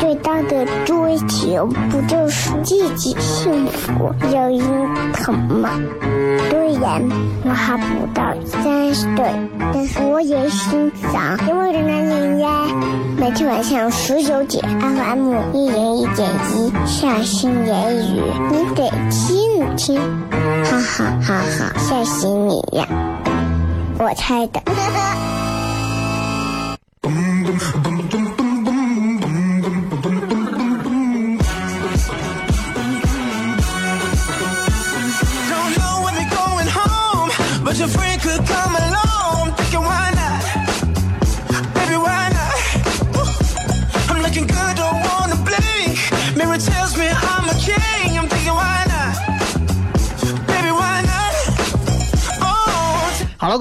最大的追求，不就是自己幸福、有人疼吗？虽然我还不到三十岁，但是我也心脏因为的男人呀。每天晚上十九点，FM 一人一点一，下心言语，你得听听，哈哈哈哈，吓死你呀！我猜的。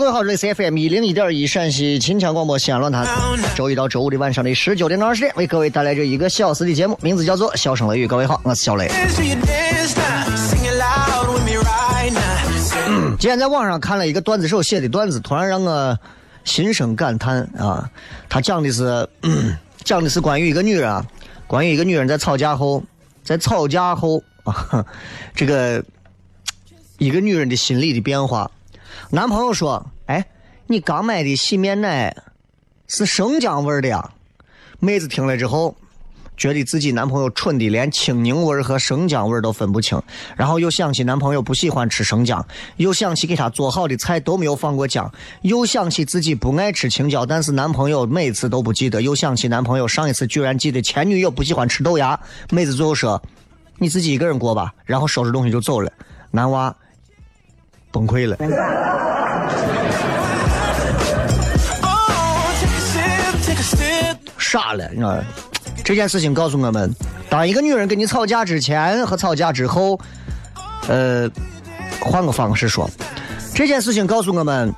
各位好，这里是 FM 一零一点一陕西秦腔广播西安论坛，周一到周五的晚上的十九点到二十点，为各位带来这一个小时的节目，名字叫做《笑声雷雨》。各位好，我是小雷。今天在网上看了一个段子手写的段子，突然让我心生感叹啊！他讲的是，嗯 讲的是关于一个女人啊，关于一个女人在吵架后，在吵架后啊，这个一个女人的心理的变化。男朋友说：“哎，你刚买的洗面奶是生姜味的呀？”妹子听了之后，觉得自己男朋友蠢的连青柠味和生姜味都分不清，然后又想起男朋友不喜欢吃生姜，又想起给他做好的菜都没有放过姜，又想起自己不爱吃青椒，但是男朋友每次都不记得，又想起男朋友上一次居然记得前女友不喜欢吃豆芽，妹子最后说：“你自己一个人过吧。”然后收拾东西就走了，男娃崩溃了。傻了，你知道？这件事情告诉我们，当一个女人跟你吵架之前和吵架之后，呃，换个方式说，这件事情告诉我们，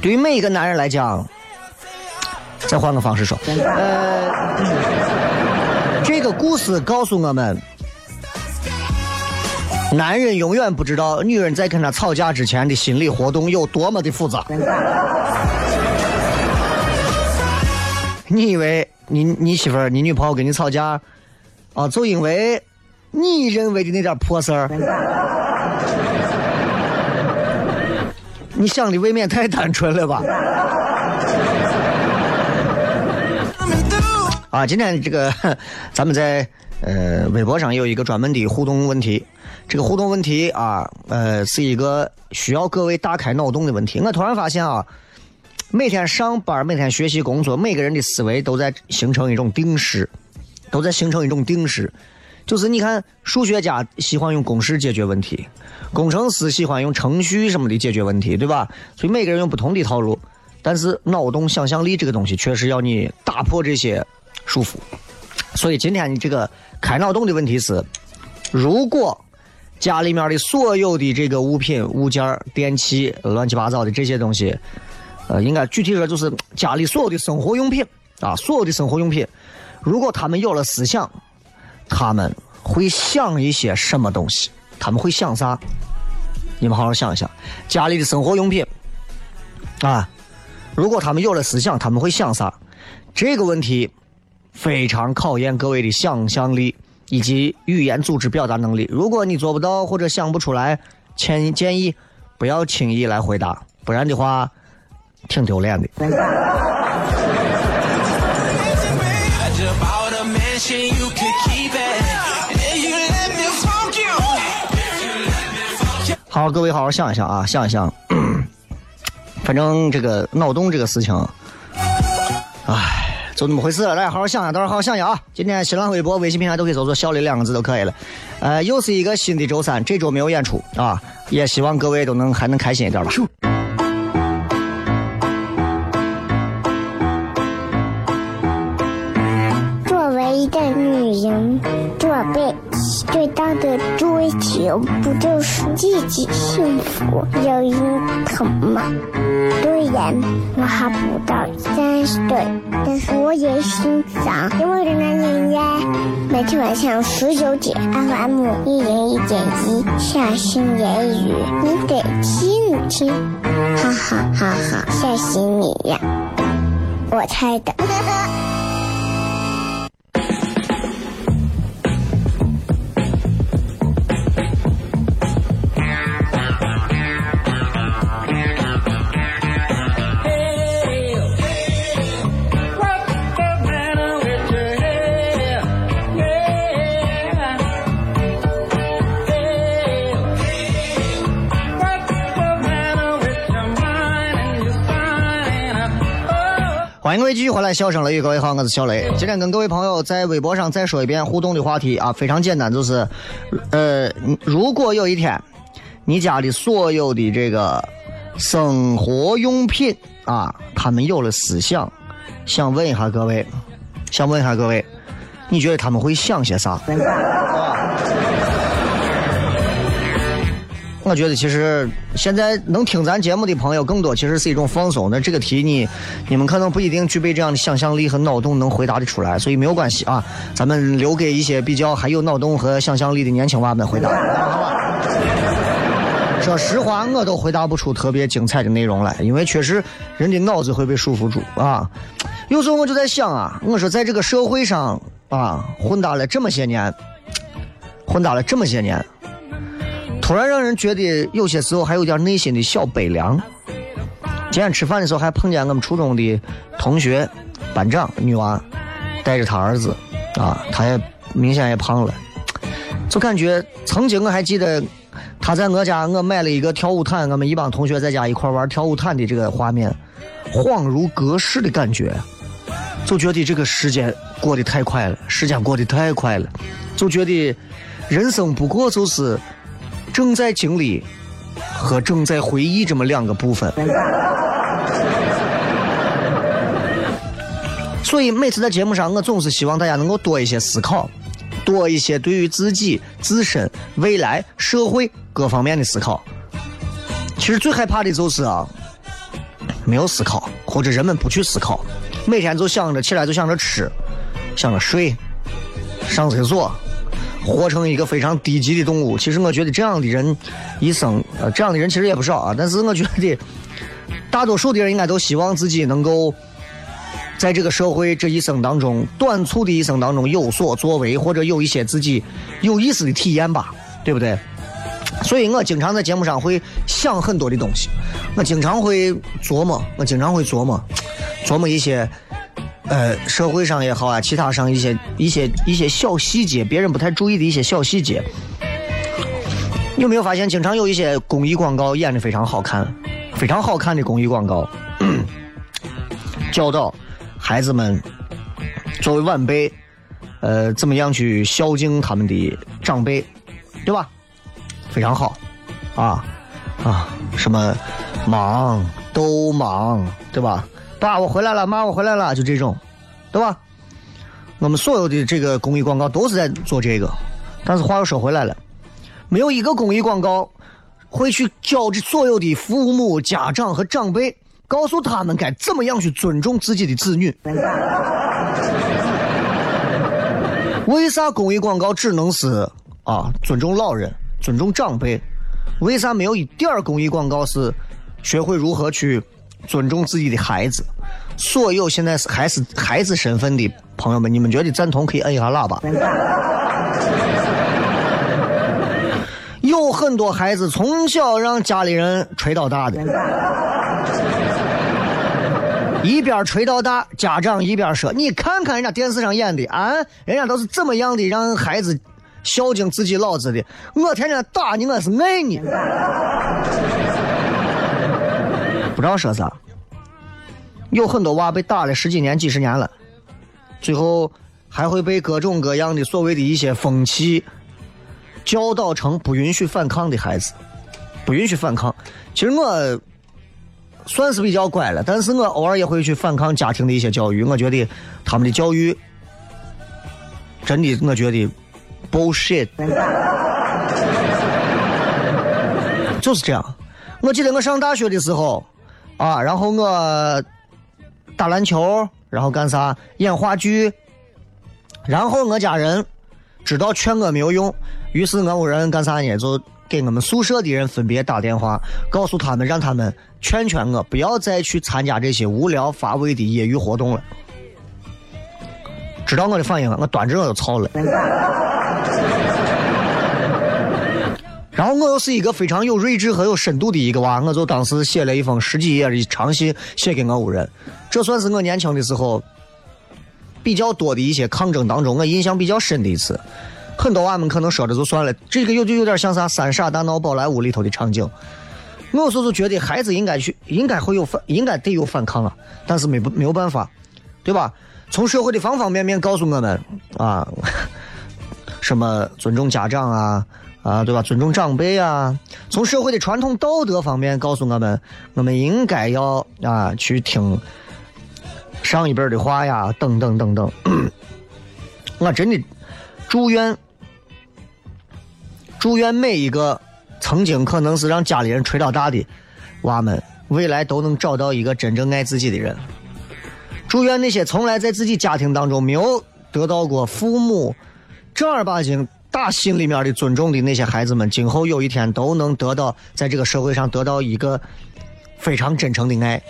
对于每一个男人来讲，再换个方式说，呃，这个故事告诉我们，男人永远不知道女人在跟他吵架之前的心理活动有多么的复杂。你以为你你媳妇儿、你女朋友跟你吵架，啊，就因为你认为的那点破事儿？你想的未免太单纯了吧？啊，今天这个咱们在呃微博上有一个专门的互动问题，这个互动问题啊，呃是一个需要各位打开脑洞的问题。我突然发现啊，每天上班、每天学习工作，每个人的思维都在形成一种定式，都在形成一种定式。就是你看，数学家喜欢用公式解决问题，工程师喜欢用程序什么的解决问题，对吧？所以每个人用不同的套路，但是脑洞、想象力这个东西，确实要你打破这些束缚。所以今天你这个开脑洞的问题是：如果家里面的所有的这个物品、物件、电器、乱七八糟的这些东西，呃，应该具体说就是家里所有的生活用品啊，所有的生活用品，如果他们有了思想，他们会想一些什么东西？他们会想啥？你们好好想一想，家里的生活用品啊，如果他们有了思想，他们会想啥？这个问题非常考验各位的想象力以及语言组织表达能力。如果你做不到或者想不出来，建建议不要轻易来回答，不然的话挺丢脸的。好，各位好好想一想啊，想一想。反正这个脑洞这个事情，唉，就那么回事了，大家好好想想，到时候好好想想啊！今天新浪微博、微信平台都可以搜索“小雷”两个字就可以了。呃，又是一个新的周三，这周没有演出啊，也希望各位都能还能开心一点吧。作为一个女人，做被最大的追求不就是自己幸福、有人疼吗？虽然我还不到三十岁，但是我也心脏因为的男人呀，每天晚上十九点，FM 一零一点一，下心言语，你得听听，哈哈哈哈，吓死你呀！我猜的。欢迎各位继续回来，笑声雷雨，各位好，我是小雷。今天跟各位朋友在微博上再说一遍互动的话题啊，非常简单，就是，呃，如果有一天你家里所有的这个生活用品啊，他们有了思想，想问一下各位，想问一下各位，你觉得他们会想些啥？我觉得其实现在能听咱节目的朋友更多，其实是一种放松。那这个题你你们可能不一定具备这样的想象力和脑洞能回答得出来，所以没有关系啊，咱们留给一些比较还有脑洞和想象力的年轻娃们回答。说实话，我都回答不出特别精彩的内容来，因为确实人的脑子会被束缚住啊。有时候我就在想啊，我说在这个社会上啊混搭了这么些年，混搭了这么些年。突然让人觉得有些时候还有点内心的小悲凉。今天吃饭的时候还碰见我们初中的同学，班长女娃，带着她儿子，啊，她也明显也胖了，就感觉曾经我还记得她在我家，我买了一个跳舞毯，我们一帮同学在家一块玩跳舞毯的这个画面，恍如隔世的感觉，就觉得这个时间过得太快了，时间过得太快了，就觉得人生不过就是。正在经历和正在回忆这么两个部分，所以每次在节目上，我总是希望大家能够多一些思考，多一些对于自己自身、未来、社会各方面的思考。其实最害怕的就是啊，没有思考，或者人们不去思考，每天就想着起来就想着吃，想着睡，上厕所。活成一个非常低级的动物。其实我觉得这样的人一生，呃，这样的人其实也不少啊。但是我觉得大多数的人应该都希望自己能够在这个社会这一生当中，短促的一生当中有所作为，或者有一些自己有意思的体验吧，对不对？所以我经常在节目上会想很多的东西，我经常会琢磨，我经常会琢磨，琢磨一些。呃，社会上也好啊，其他上一些一些一些小细节，别人不太注意的一些小细节，有没有发现，经常有一些公益广告演的非常好看，非常好看的公益广告，教导孩子们作为晚辈，呃，怎么样去孝敬他们的长辈，对吧？非常好，啊啊，什么忙都忙，对吧？爸，我回来了，妈，我回来了，就这种，对吧？我们所有的这个公益广告都是在做这个，但是话又说回来了，没有一个公益广告会去教这所有的父母、家长和长辈，告诉他们该怎么样去尊重自己的子女。为啥公益广告只能是啊尊重老人、尊重长辈？为啥没有一点儿公益广告是学会如何去？尊重自己的孩子，所有现在是还是孩子身份的朋友们，你们觉得赞同可以摁一下喇叭。有很多孩子从小让家里人吹到大的，一边吹到大，家长一边说：“你看看人家电视上演的啊，人家都是怎么样的让孩子孝敬自己老子的，我天天打你，我是爱你。”不知道说啥。有很多娃被打了十几年、几十年了，最后还会被各种各样的所谓的一些风气教导成不允许反抗的孩子，不允许反抗。其实我算是比较乖了，但是我偶尔也会去反抗家庭的一些教育。我觉得他们的教育真的，我觉得 bullshit，就是这样。我记得我上大学的时候啊，然后我打篮球，然后干啥演话剧，然后我家人知道劝我没有用，于是我屋人干啥呢？就给我们宿舍的人分别打电话，告诉他们，让他们劝劝我，不要再去参加这些无聊乏味的业余活动了。知道我的反应了，我端着我就操了。然后我又是一个非常有睿智和有深度的一个娃，我就当时写了一封十几页的长信写给我屋人，这算是我年轻的时候比较多的一些抗争当中我印象比较深的一次。很多娃们可能说着就算了，这个有就有点像啥《三傻大闹宝莱坞》里头的场景。我有时候就觉得孩子应该去，应该会有反，应该得有反抗啊，但是没没有办法，对吧？从社会的方方面面告诉我们啊，什么尊重家长啊。啊，对吧？尊重长辈啊，从社会的传统道德方面告诉我们，我们应该要啊去听上一辈的话呀，等等等等。我真的祝愿祝愿每一个曾经可能是让家里人吹倒大的娃们，未来都能找到一个真正爱自己的人。祝愿那些从来在自己家庭当中没有得到过父母正儿八经。打心里面的尊重的那些孩子们，今后有一天都能得到在这个社会上得到一个非常真诚的爱，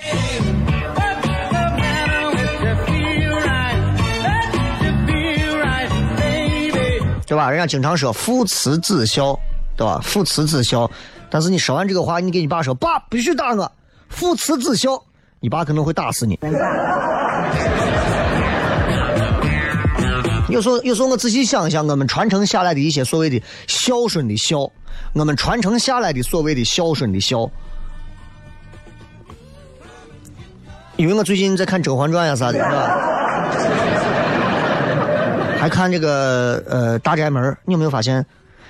对吧？人家经常说父慈子孝，对吧？父慈子孝，但是你说完这个话，你给你爸说，爸必须打我，父慈子孝，你爸可能会打死你。有时候，有时候我仔细想一想，我们传承下来的一些所谓的孝顺的孝，我们传承下来的所谓的孝顺的孝，因为我最近在看《甄嬛传》呀啥的，是吧？还看这个呃《大宅门》，你有没有发现？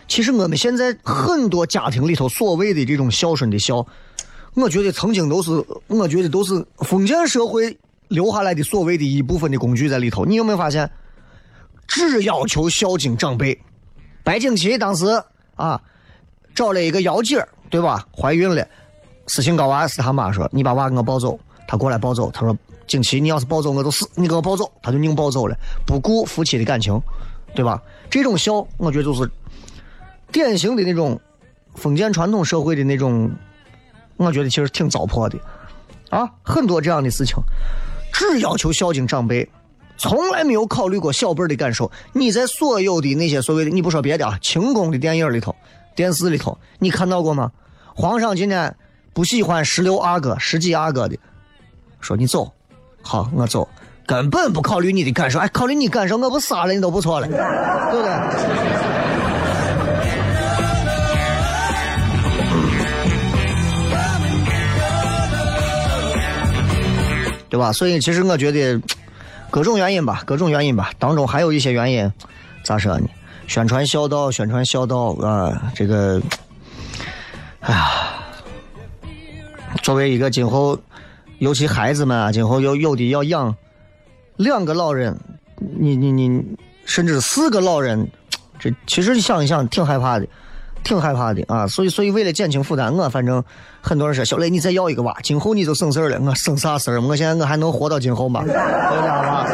其实我们现在很多家庭里头所谓的这种孝顺的孝，我觉得曾经都是，我觉得都是封建社会留下来的所谓的一部分的工具在里头。你有没有发现？只要求孝敬长辈。白景琦当时啊，找了一个幺姐儿，对吧？怀孕了，私信高娃是他妈说：“你把娃给我抱走。”他过来抱走，他说：“景琦，你要是抱走我就死，你给我抱走。”他就硬抱走了，不顾夫妻的感情，对吧？这种孝，我觉得就是典型的那种封建传统社会的那种，我觉得其实挺糟粕的啊。很多这样的事情，只要求孝敬长辈。从来没有考虑过小辈的感受。你在所有的那些所谓的，你不说别的啊，清宫的电影里头、电视里头，你看到过吗？皇上今天不喜欢十六阿哥、十几阿哥的，说你走，好，我走，根本不考虑你的感受。哎，考虑你感受，我不杀了你都不错了，对不对？对吧？所以其实我觉得。各种原因吧，各种原因吧，当中还有一些原因，咋说呢？宣传孝道，宣传孝道啊，这个，哎呀，作为一个今后，尤其孩子们啊，今后有有的要养两个老人，你你你，甚至四个老人，这其实想一想，挺害怕的。挺害怕的啊，所以所以为了减轻负担，我反正很多人说小雷你再要一个娃，今后你就省事儿了。我省啥事儿？我现在我还能活到今后吗？对吧？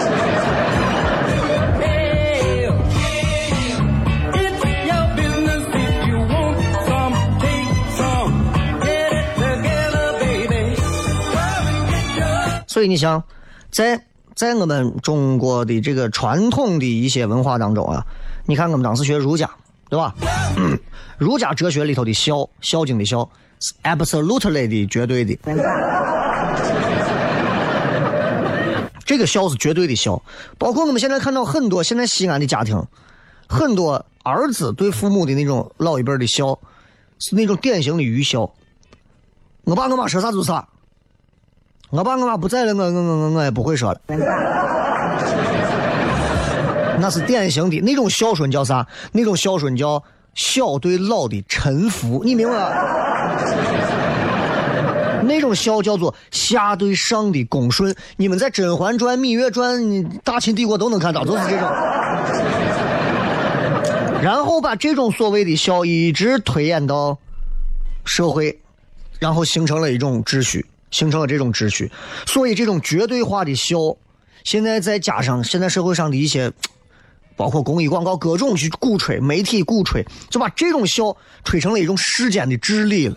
所以你想，在在我们中国的这个传统的一些文化当中啊，你看我们当时学儒家。对吧？儒家哲学里头的孝，孝敬的孝是，absolutely 的绝对的。这个孝是绝对的孝，包括我们现在看到很多现在西安的家庭，很多儿子对父母的那种老一辈的孝，是那种典型的愚孝。我爸我妈说啥就啥，我爸我妈不在了，我我我我也不会说了。那是典型的那种孝顺叫啥？那种孝顺叫小对老的臣服，你明白吗？那种孝叫做下对上的恭顺。你们在《甄嬛传》《芈月传》大秦帝国都能看到，都是这种。然后把这种所谓的孝一直推演到社会，然后形成了一种秩序，形成了这种秩序。所以这种绝对化的孝，现在再加上现在社会上的一些，包括公益广告各种去鼓吹，媒体鼓吹，就把这种孝吹成了一种世间的真理了。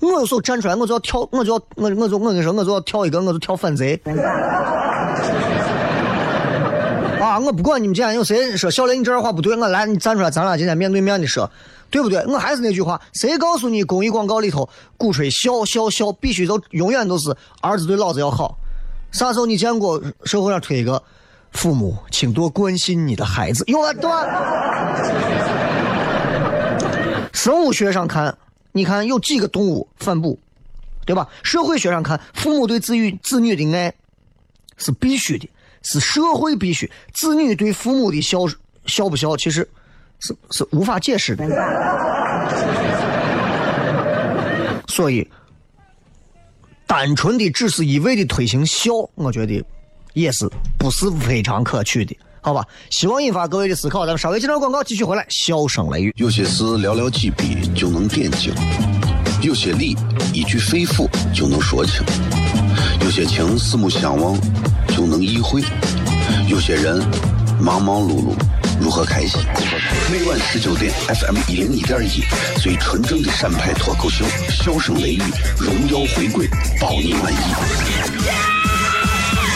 我有时候站出来，我就要跳，我就要我我就我跟你说，我就要跳一个，我就跳反贼。啊！我不管你们今天有谁说小雷，你这话不对，我来，你站出来，咱俩今天面对面的说，对不对？我还是那句话，谁告诉你公益广告里头鼓吹孝孝孝，必须都永远都是儿子对老子要好？啥时候你见过社会上推一个父母，请多关心你的孩子？有啊，对？生物学上看，你看有几个动物反哺，对吧？社会学上看，父母对子女子女的爱是必须的。是社会必须，子女对父母的孝孝不孝，其实是是无法解释的。所以，单纯的只是一味的推行孝，我觉得也是不是非常可取的，好吧？希望引发各位的思考。咱们稍微接段广告，继续回来。笑声雷雨，有些事寥寥几笔就能点睛，有些理一句肺腑就能说清，有些情四目相望。就能意会，有些人忙忙碌碌如何开心？每晚十九点，FM 一零一点一，最纯正的陕派脱口秀，笑声雷雨，荣耀回归，保你满意。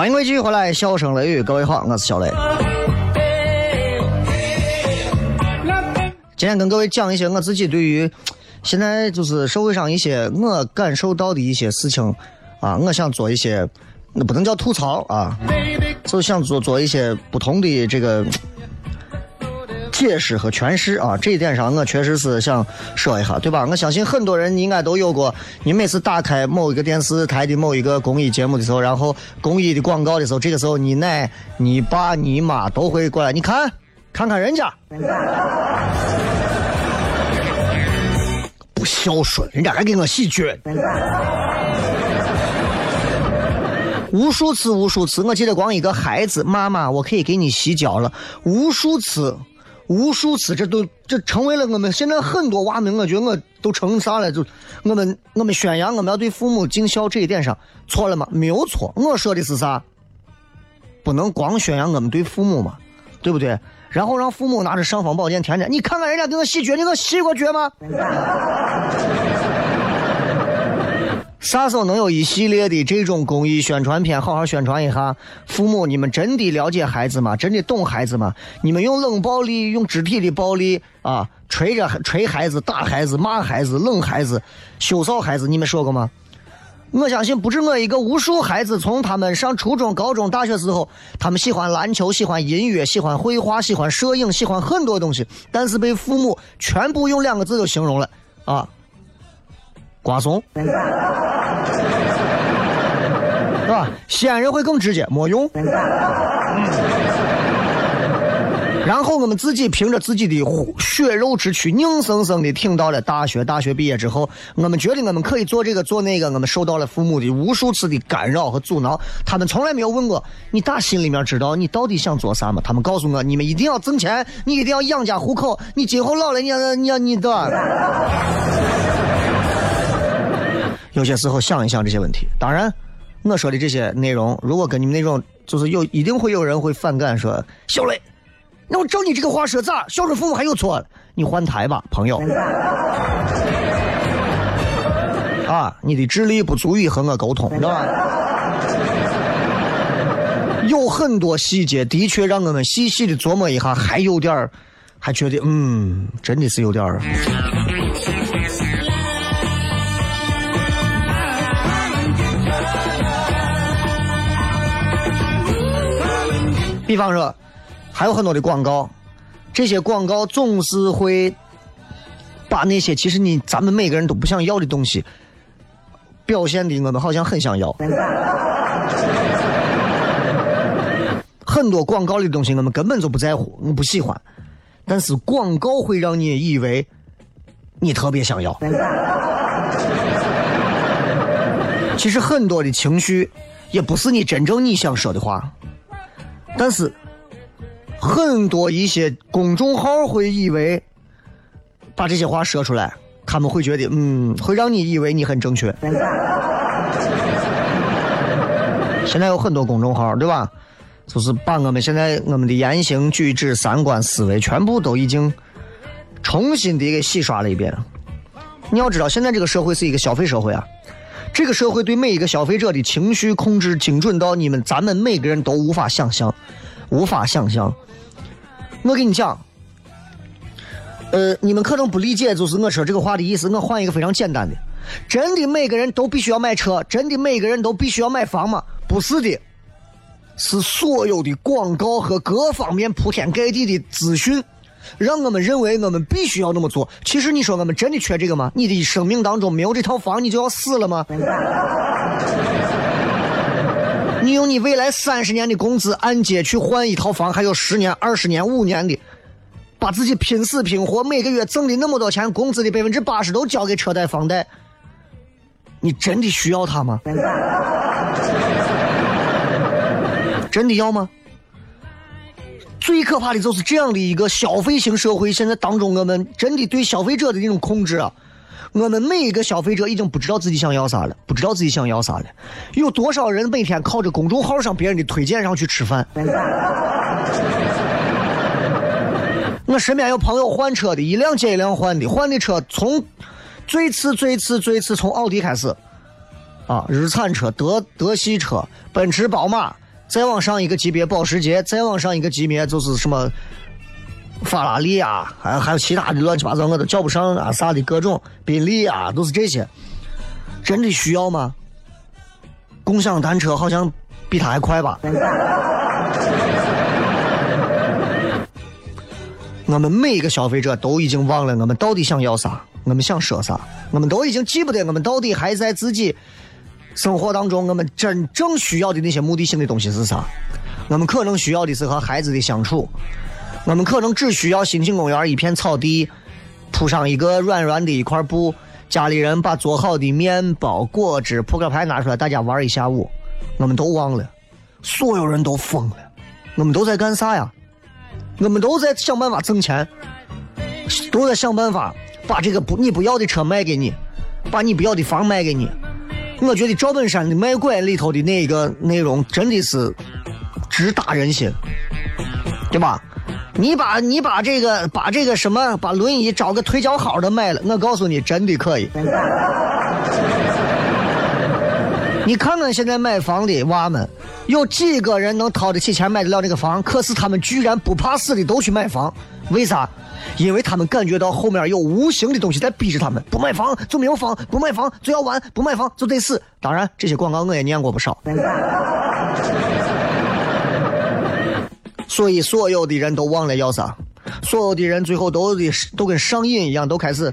欢迎各位继续回来，笑声雷雨，各位好，我是小雷。今天跟各位讲一些我自己对于现在就是社会上一些我感受到的一些事情啊，我想做一些，那不能叫吐槽啊，就想做做一些不同的这个解释和诠释啊。这一点上，我确实是想说一下，对吧？我相信很多人应该都有过，你每次打开某一个电视台的某一个公益节目的时候，然后公益的广告的时候，这个时候你奶、你爸、你妈都会过来，你看，看看人家。不孝顺，人家还给我洗脚。无数次，无数次，我记得光一个孩子，妈妈，我可以给你洗脚了。无数次，无数次，这都这成为了我们现在很多娃们，我觉得我都成啥了？就我们我们宣扬我们要对父母尽孝这一点上错了吗？没有错，我说的是啥？不能光宣扬我们对父母嘛，对不对？然后让父母拿着尚方宝剑，天天你看看人家给我洗脚，你给我洗过脚吗？啥时候能有一系列的这种公益宣传片，好好宣传一下？父母，你们真的了解孩子吗？真的懂孩子吗？你们用冷暴力、用肢体的暴力啊，捶着捶孩子、打孩子、骂孩子、冷孩子、羞臊孩子，你们说过吗？我相信不止我一个，无数孩子从他们上初中、高中、大学时候，他们喜欢篮球、喜欢音乐、喜欢绘画、喜欢摄影、喜欢很多东西，但是被父母全部用两个字就形容了啊，瓜怂，是吧？西安人会更直接，没用。然后我们自己凭着自己的血肉之躯，硬生生的挺到了大学。大学毕业之后，我们觉得我们可以做这个做那个，我们受到了父母的无数次的干扰和阻挠。他们从来没有问过你打心里面知道你到底想做啥吗？他们告诉我，你们一定要挣钱，你一定要养家糊口，你今后老了，你要你要你的。有些时候想一想这些问题。当然，我说的这些内容，如果跟你们那种，就是有一定会有人会反感，说小雷。那我照你这个话说咋？孝顺父母还有错？你换台吧，朋友。啊，你的智力不足以和我沟通，知道吧？有很多细节的确让我们细细的琢磨一下，还有点儿，还觉得嗯，真的是有点儿。比方说。还有很多的广告，这些广告总是会把那些其实你咱们每个人都不想要的东西，表现的我们好像很想要。很多广告的东西我们根本就不在乎，我不喜欢，但是广告会让你以为你特别想要。其实很多的情绪也不是你真正你想说的话，但是。很多一些公众号会以为把这些话说出来，他们会觉得嗯，会让你以为你很正确。现在有很多公众号，对吧？就是把我们现在我们的言行举止、三观、思维全部都已经重新的给洗刷了一遍。你要知道，现在这个社会是一个消费社会啊，这个社会对每一个消费者的情绪控制精准到你们咱们每个人都无法想象，无法想象。我跟你讲，呃，你们可能不理解，就是我说这个话的意思。我换一个非常简单的：真的每个人都必须要买车，真的每个人都必须要买房吗？不是的，是所有的广告和各方面铺天盖地的资讯，让我们认为我们必须要那么做。其实你说我们真的缺这个吗？你的生命当中没有这套房，你就要死了吗？你用你未来三十年的工资按揭去换一套房，还有十年、二十年、五年的，把自己拼死拼活，每个月挣的那么多钱，工资的百分之八十都交给车贷、房贷，你真的需要它吗？真的要吗？最可怕的就是这样的一个消费型社会，现在当中我们真的对消费者的那种控制啊。我们每一个消费者已经不知道自己想要啥了，不知道自己想要啥了。有多少人每天靠着公众号上别人的推荐上去吃饭？我身边有朋友换车的，一辆接一辆换的，换的车从最次、最次、最次从奥迪开始，啊，日产车、德德系车、奔驰、宝马，再往上一个级别保时捷，再往上一个级别就是什么。法拉利啊，还还有其他的乱七八糟，我都叫不上啊，啥的各种宾利啊，都是这些。真的需要吗？共享单车好像比它还快吧？我们每一个消费者都已经忘了我们到底想要啥，我们想说啥，我们都已经记不得我们到底还在自己生活当中我们真正需要的那些目的性的东西是啥？我们可能需要的是和孩子的相处。我们可能只需要心情公园一片草地，铺上一个软软的一块布，家里人把做好的面包、果汁、扑克牌拿出来，大家玩一下午。我们都忘了，所有人都疯了。我们都在干啥呀？我们都在想办法挣钱，都在想办法把这个不你不要的车卖给你，把你不要的房卖给你。我觉得赵本山的卖拐里头的那个 内容真的是直达人心，对吧？你把你把这个把这个什么把轮椅找个腿脚好的卖了，我告诉你真的可以。你看看现在买房的娃们，有几个人能掏得起钱买得了这个房？可是他们居然不怕死的都去买房，为啥？因为他们感觉到后面有无形的东西在逼着他们，不买房就没有房，不买房就要完，不买房就得死。当然，这些广告我也念过不少。所以，所有的人都忘了要啥，所有的人最后都得都跟上瘾一样，都开始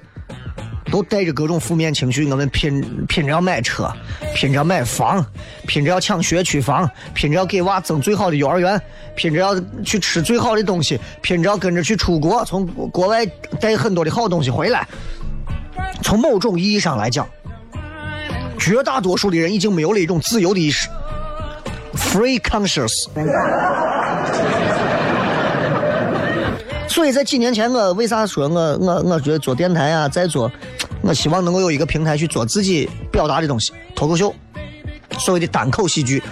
都带着各种负面情绪，我们拼拼着要买车，拼着要买房，拼着要抢学区房，拼着要给娃争最好的幼儿园，拼着要去吃最好的东西，拼着要跟着去出国，从国外带很多的好东西回来。从某种意义上来讲，绝大多数的人已经没有了一种自由的意识，free conscious。所以在几年前，我为啥说我我我觉得做电台啊，在做，我希望能够有一个平台去做自己表达的东西，脱口秀，所谓的单口喜剧，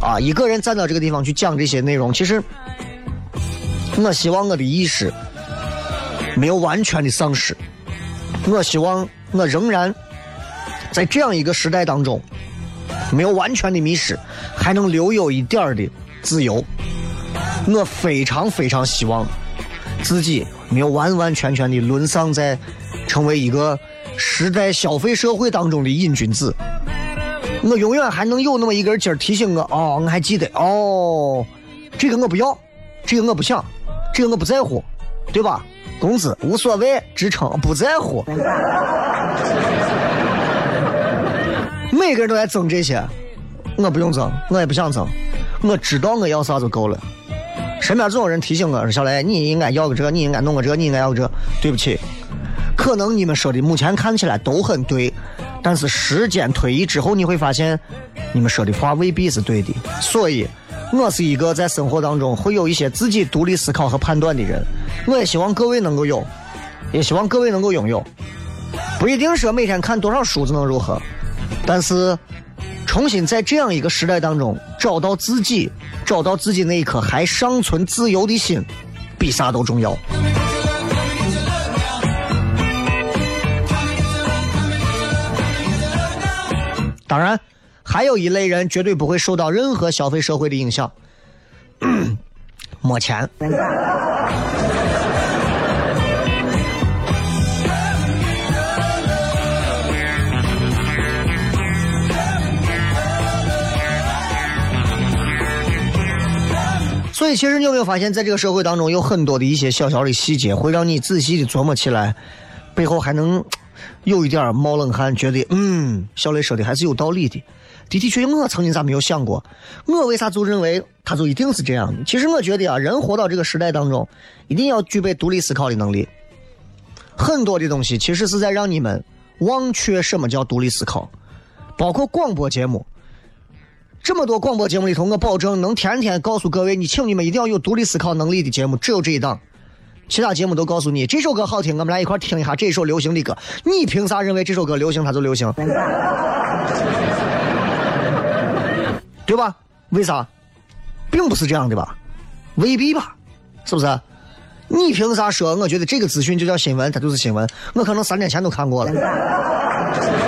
啊，一个人站到这个地方去讲这些内容，其实，我希望我的意识没有完全的丧失，我希望我仍然在这样一个时代当中，没有完全的迷失，还能留有一点的自由。我非常非常希望自己没有完完全全的沦丧在成为一个时代消费社会当中的瘾君子。我永远还能有那么一根筋提醒我，哦，我还记得，哦，这个我不要，这个我不想，这个我不在乎，对吧？工资无所谓，职称不在乎。每个人都在争这些，我不用争，我也不想争，我知道我要啥就够了。身边总有人提醒我说：“小雷，你应该要个这，你应该弄个这，你应该要个这。”对不起，可能你们说的目前看起来都很对，但是时间推移之后，你会发现你们说的话未必是对的。所以，我是一个在生活当中会有一些自己独立思考和判断的人。我也希望各位能够有，也希望各位能够拥有。不一定说每天看多少书就能如何，但是重新在这样一个时代当中找到自己，找到自己那一颗还尚存自由的心，比啥都重要。当然，还有一类人绝对不会受到任何消费社会的影响，没钱。所以，其实你有没有发现，在这个社会当中，有很多的一些小小的细节，会让你仔细的琢磨起来，背后还能有一点冒冷汗，觉得嗯，小雷说的还是有道理的。的的确确，我曾经咋没有想过？我为啥就认为他就一定是这样的？其实我觉得啊，人活到这个时代当中，一定要具备独立思考的能力。很多的东西其实是在让你们忘却什么叫独立思考，包括广播节目。这么多广播节目里头，我保证能天天告诉各位，你请你们一定要有独立思考能力的节目，只有这一档。其他节目都告诉你这首歌好听，我们来一块听一下这首流行的歌。你凭啥认为这首歌流行它就流行？对吧？为啥？并不是这样的吧？未必吧？是不是？你凭啥说？我觉得这个资讯就叫新闻，它就是新闻。我可能三年前都看过了。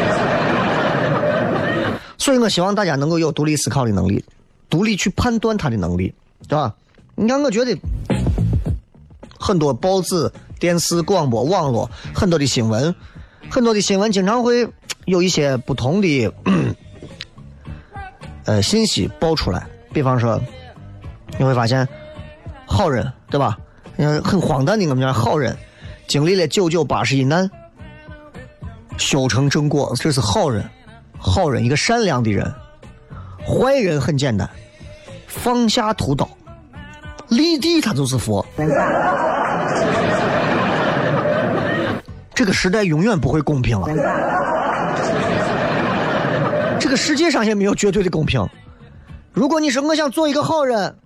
所以我希望大家能够有独立思考的能力，独立去判断它的能力，对吧？你看，我觉得很多报纸、电视、广播、网络，很多的新闻，很多的新闻经常会有一些不同的 呃信息爆出来。比方说，你会发现好人，对吧？嗯，很荒诞的，我们讲好人经历了九九八十一难，修成正果，这是好人。好人，一个善良的人；坏人很简单，放下屠刀，立地他就是佛。这个时代永远不会公平了，这个世界上也没有绝对的公平。如果你说我想做一个好人，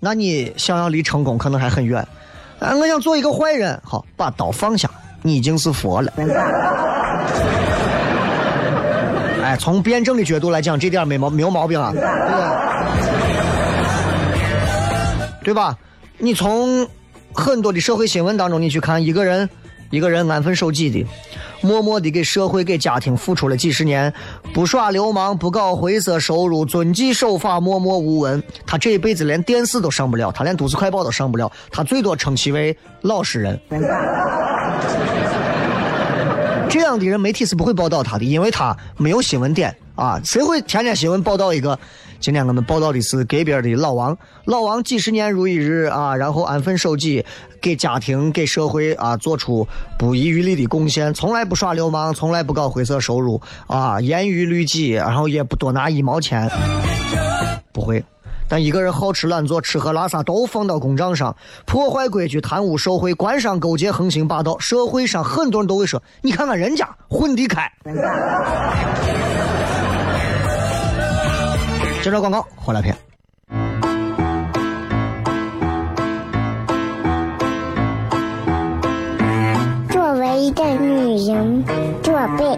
那你想要离成功可能还很远。啊，我想做一个坏人，好，把刀放下，你已经是佛了。从辩证的角度来讲，这点没毛没有毛病啊，对吧？你从很多的社会新闻当中，你去看一个人，一个人安分守己的，默默的给社会、给家庭付出了几十年，不耍流氓，不搞灰色收入，遵纪守法，默默无闻。他这一辈子连电视都上不了，他连都市快报都上不了，他最多称其为老实人。这样的人，媒体是不会报道他的，因为他没有新闻点啊，谁会天天新闻报道一个？今天我们报道的是隔壁的老王，老王几十年如一日啊，然后安分守己，给家庭给社会啊做出不遗余力的贡献，从来不耍流氓，从来不搞灰色收入啊，严于律己，然后也不多拿一毛钱，不会。但一个人好吃懒做，吃喝拉撒都放到公账上，破坏规矩、贪污受贿、官商勾结、横行霸道，社会上很多人都会说：“你看看人家混得开。”接着广告，回来片。作为一个女人，这辈子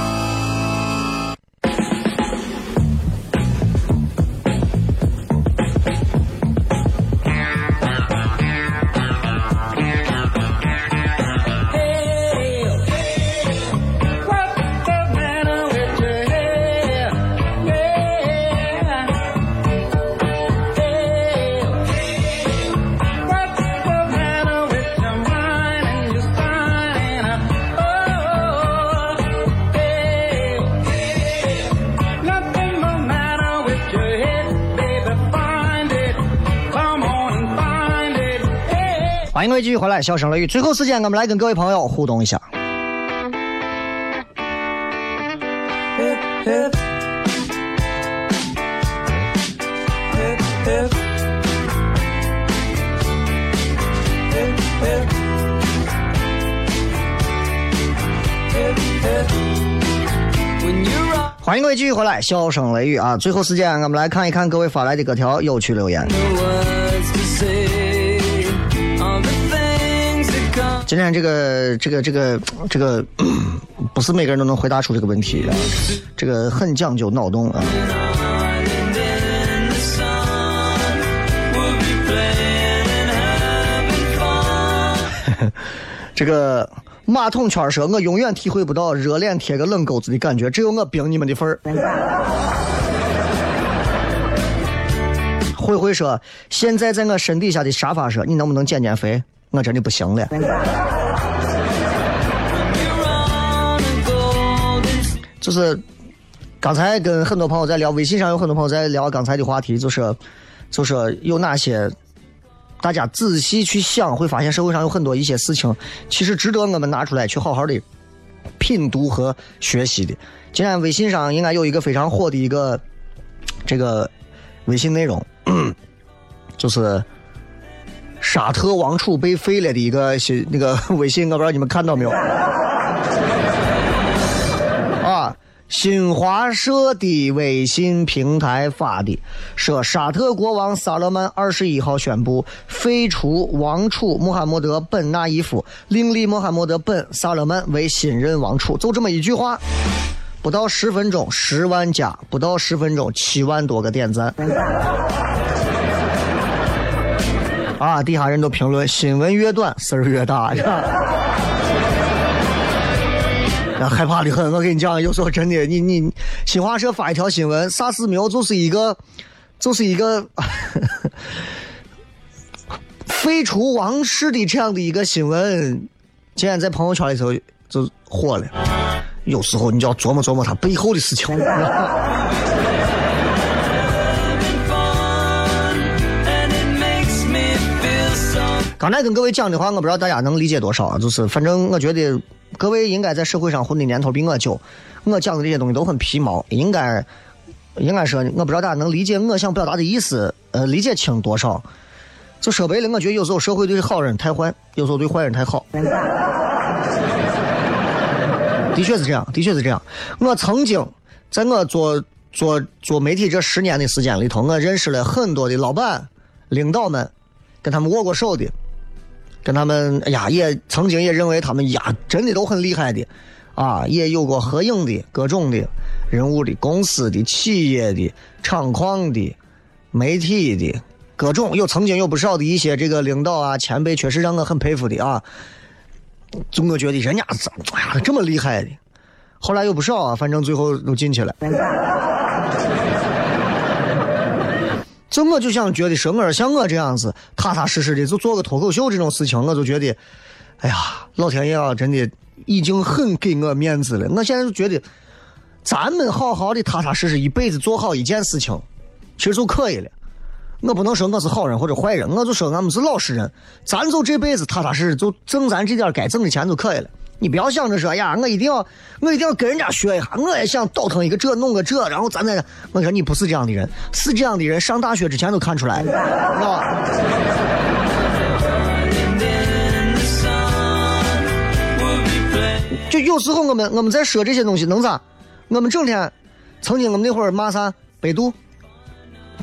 欢迎各位继续回来，笑声雷雨。最后时间，我们来跟各位朋友互动一下。欢迎各位继续回来，笑声雷雨啊！最后时间，我们来看一看各位发来的各条有趣留言。今天这个这个这个这个，不是每个人都能回答出这个问题的，这个很讲究脑洞啊。这个马桶圈说：“我永远体会不到热脸贴个冷钩子的感觉，只有我冰你们的份儿。”慧慧说：“现在在我身底下的沙发上，你能不能减减肥？我真的不行了。”就是刚才跟很多朋友在聊，微信上有很多朋友在聊刚才的话题，就是就是有哪些大家仔细去想，会发现社会上有很多一些事情，其实值得我们拿出来去好好的品读和学习的。今天微信上应该有一个非常火的一个这个微信内容，就是沙特王储被废了的一个新那个微信，我不知道你们看到没有。啊，新华社的微信平台发的，说沙特国王萨勒曼二十一号宣布废除王储穆罕默德本纳伊夫，另立穆罕默德本萨勒曼为新任王储，就这么一句话，不到十分钟，十万加，不到十分钟，七万多个点赞。啊，底下人都评论：新闻越短，事儿越大，是吧？害怕的很，我跟你讲，有时候真的，你你新华社发一条新闻，啥事没有，就是一个，就是一个 废除王室的这样的一个新闻，竟然在朋友圈里头就火了。有时候你就要琢磨琢磨他背后的事情。刚才跟各位讲的话，我不知道大家能理解多少，就是反正我觉得。各位应该在社会上混的年头比我久，我讲的这些东西都很皮毛，应该应该说，我不知道大家能理解我想表达的意思，呃，理解清多少？就说白了，我觉得有时候社会对好人太坏，有时候对坏人太好。的确是这样，的确是这样。我曾经在我做做做媒体这十年的时间里头，我认识了很多的老板、领导们，跟他们握过手的。跟他们，哎呀，也曾经也认为他们呀，真的都很厉害的，啊，也有过合影的各种的人物的、公司的、企业的、厂矿的、媒体的、各种有曾经有不少的一些这个领导啊前辈，确实让我很佩服的啊。总我觉得人家怎哎呀这么厉害的，后来有不少啊，反正最后都进去了。就我就想觉得说，我像我这样子踏踏实实的就做个脱口秀这种事情，我就觉得，哎呀，老天爷啊，真的已经很给我面子了。我现在就觉得，咱们好好的踏踏实实一辈子做好一件事情，其实就可以了。我不能说我是好人或者坏人，我就说俺们是老实人。咱就这辈子踏踏实实，就挣咱这点该挣的钱就可以了。你不要想着说呀，我一定要，我一定要跟人家学一下，我也想倒腾一个这，弄个这，然后咱再。我说你不是这样的人，是这样的人，上大学之前都看出来了，啊。就有时候我们我们在说这些东西能咋？我们整天，曾经我们那会儿骂啥？百度，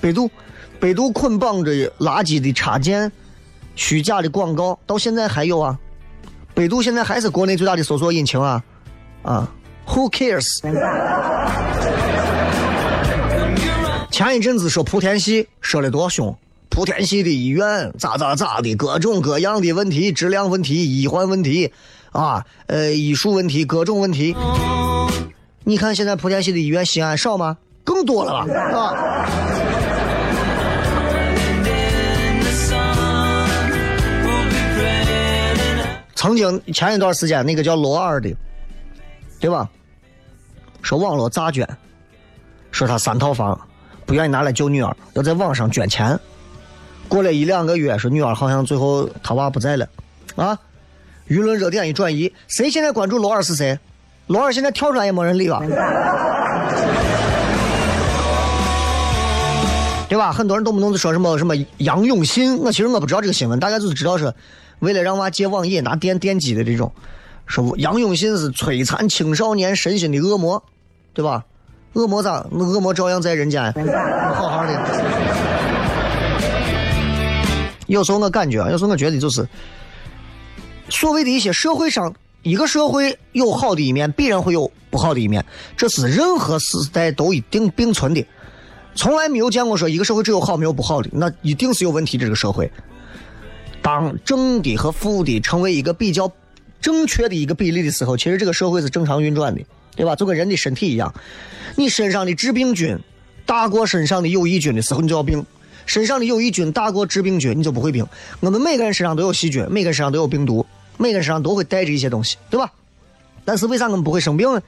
百度，百度捆绑着垃圾的插件、虚假的广告，到现在还有啊。百度现在还是国内最大的搜索引擎啊，啊，Who cares？前一阵子说莆田系说的多凶，莆田系的医院咋咋咋的，各种各样的问题，质量问题、医患问题，啊，呃，医术问题，各种问题。你看现在莆田系的医院，西安少吗？更多了吧？啊。曾经前一段时间，那个叫罗二的，对吧？说网络诈捐，说他三套房不愿意拿来救女儿，要在网上捐钱。过了一两个月，说女儿好像最后他娃不在了，啊！舆论热点一转移，谁现在关注罗二是谁？罗二现在跳出来也没人理了，对吧？很多人动不动就说什么什么杨永信，我其实我不知道这个新闻，大家就是知道是。为了让娃戒网瘾，拿电电击的这种，说杨永信是摧残青少年身心的恶魔，对吧？恶魔咋？恶魔照样在人间，好好的。有时候我感觉，有时候我觉得就是，所谓的一些社会上，一个社会有好的一面，必然会有不好的一面，这是任何时代都一定并存的，从来没有见过说一个社会只有好没有不好的，那一定是有问题的这个社会。当正的和负的成为一个比较正确的一个比例的时候，其实这个社会是正常运转的，对吧？就跟人的身体一样，你身上的致病菌大过身上的有益菌的时候，你就要病；身上的有益菌大过致病菌，你就不会病。我们每个人身上都有细菌，每个人身上都有病毒，每个人身上都会带着一些东西，对吧？但是为啥我们不会生病呢？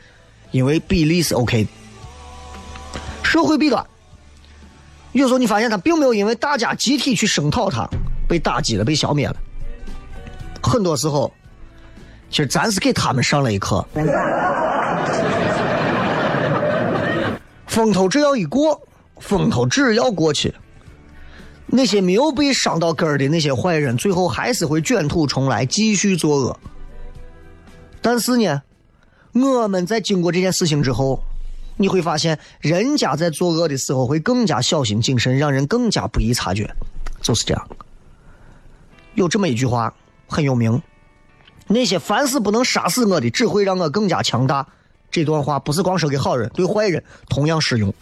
因为比例是 OK 的。社会弊端，有时候你发现它并没有因为大家集体去声讨它。被打击了，被消灭了。很多时候，其实咱是给他们上了一课。风头只要一过，风头只要过去，那些没有被伤到根儿的那些坏人，最后还是会卷土重来，继续作恶。但是呢，我们在经过这件事情之后，你会发现，人家在作恶的时候会更加小心谨慎，让人更加不易察觉，就是这样。有这么一句话很有名，那些凡是不能杀死我的，只会让我更加强大。这段话不是光说给好人，对坏人同样适用。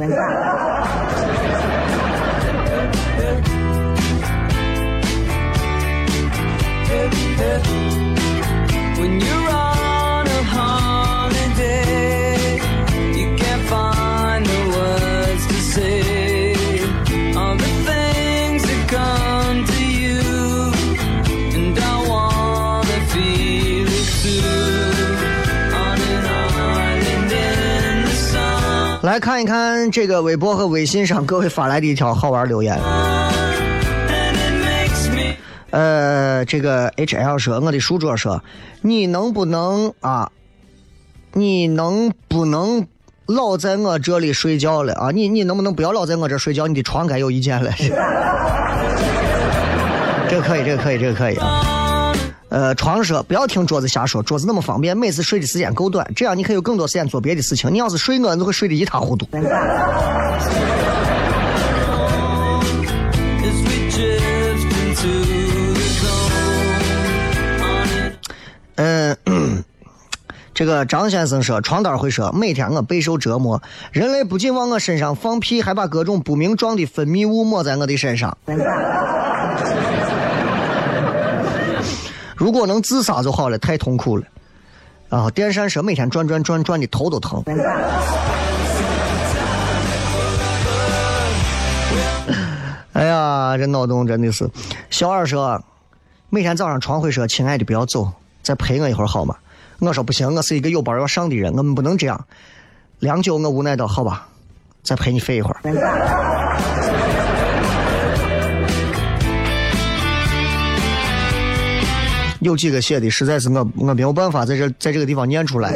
看一看这个微博和微信上各位发来的一条好玩留言。呃，这个 H L 说，我的书桌说，你能不能啊？你能不能老在我这里睡觉了啊？你你能不能不要老在我这睡觉？你的床该有意见了。这个可以，这个可以，这个可以啊。呃，床说不要听桌子瞎说，桌子那么方便，每次睡的时间够短，这样你可以有更多时间做别的事情。你要是睡我，就会睡得一塌糊涂。嗯，这个张先生说，床单会说，每天我备受折磨，人类不仅往我身上放屁，还把各种不明状的分泌物抹在我的身上。如果能自杀就好了，太痛苦了。啊，电扇说每天转转转转的头都疼。哎呀，这脑洞真的是。小二说，每天早上床会说：“亲爱的，不要走，再陪我一会儿好吗？”我说：“不行，我是一个有班要上的人，我们不能这样。”良久，我无奈道：“好吧，再陪你睡一会儿。”有几个写的，实在是我我没有办法在这在这个地方念出来。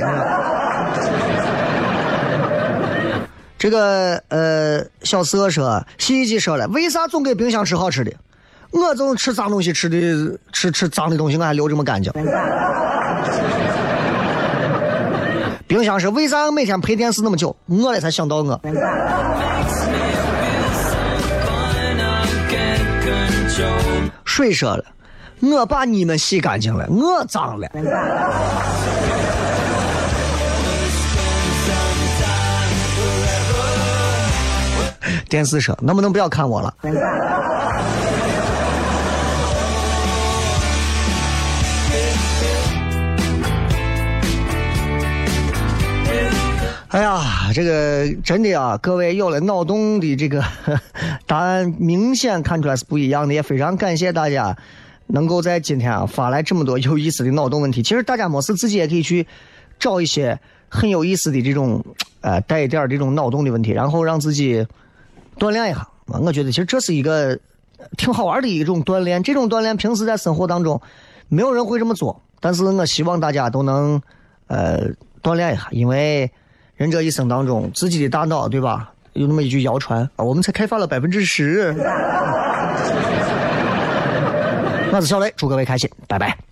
这个呃，小四说，洗衣机说了，为啥总给冰箱吃好吃的？我总吃脏东西，吃的吃吃脏的东西，我还留这么干净。冰箱是为啥每天陪电视那么久？我了才想到我。水说了，我把你们洗干净了，我脏了。电视说，能不能不要看我了？哎呀，这个真的啊，各位有了脑洞的这个 答案，明显看出来是不一样的，也非常感谢大家能够在今天啊发来这么多有意思的脑洞问题。其实大家没事自己也可以去找一些很有意思的这种呃带一点这种脑洞的问题，然后让自己。锻炼一下，啊我觉得其实这是一个挺好玩的一种锻炼。这种锻炼平时在生活当中没有人会这么做，但是我希望大家都能呃锻炼一下，因为人这一生当中自己的大脑对吧？有那么一句谣传啊，我们才开发了百分之十。我是小雷，祝各位开心，拜拜。